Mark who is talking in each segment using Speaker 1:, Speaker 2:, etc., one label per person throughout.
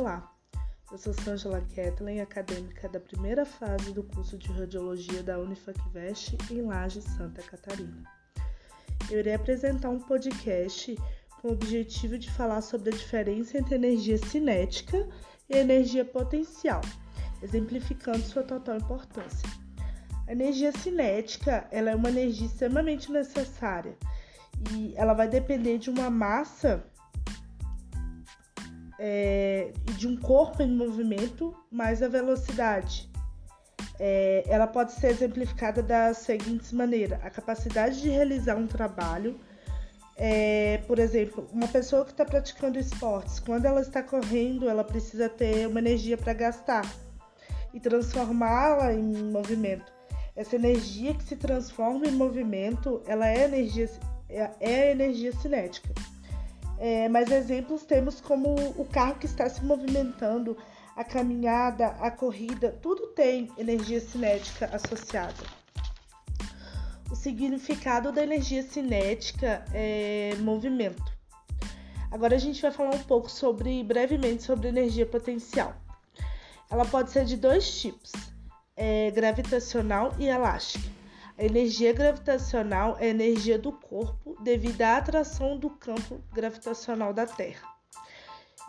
Speaker 1: Olá, eu sou Sângela Kathleen, acadêmica da primeira fase do curso de Radiologia da Unifacvest em Laje, Santa Catarina. Eu irei apresentar um podcast com o objetivo de falar sobre a diferença entre energia cinética e energia potencial, exemplificando sua total importância. A energia cinética ela é uma energia extremamente necessária e ela vai depender de uma massa de um corpo em movimento mais a velocidade. É, ela pode ser exemplificada da seguinte maneira: a capacidade de realizar um trabalho. É, por exemplo, uma pessoa que está praticando esportes, quando ela está correndo, ela precisa ter uma energia para gastar e transformá-la em movimento. Essa energia que se transforma em movimento, ela é energia, é, é energia cinética. É, mas exemplos temos como o carro que está se movimentando, a caminhada, a corrida, tudo tem energia cinética associada. O significado da energia cinética é movimento. Agora a gente vai falar um pouco sobre, brevemente, sobre energia potencial. Ela pode ser de dois tipos: é, gravitacional e elástica. Energia gravitacional é a energia do corpo devido à atração do campo gravitacional da Terra.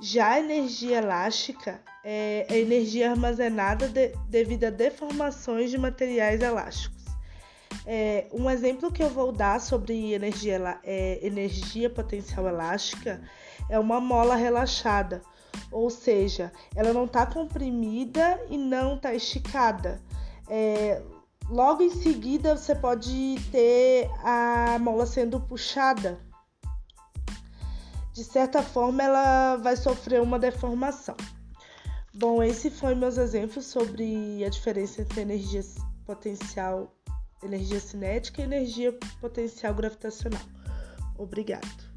Speaker 1: Já a energia elástica é a energia armazenada de, devido a deformações de materiais elásticos. É, um exemplo que eu vou dar sobre energia, é, energia potencial elástica é uma mola relaxada, ou seja, ela não está comprimida e não está esticada. É, Logo em seguida, você pode ter a mola sendo puxada. De certa forma, ela vai sofrer uma deformação. Bom, esse foi meus exemplos sobre a diferença entre energia potencial, energia cinética e energia potencial gravitacional. Obrigado.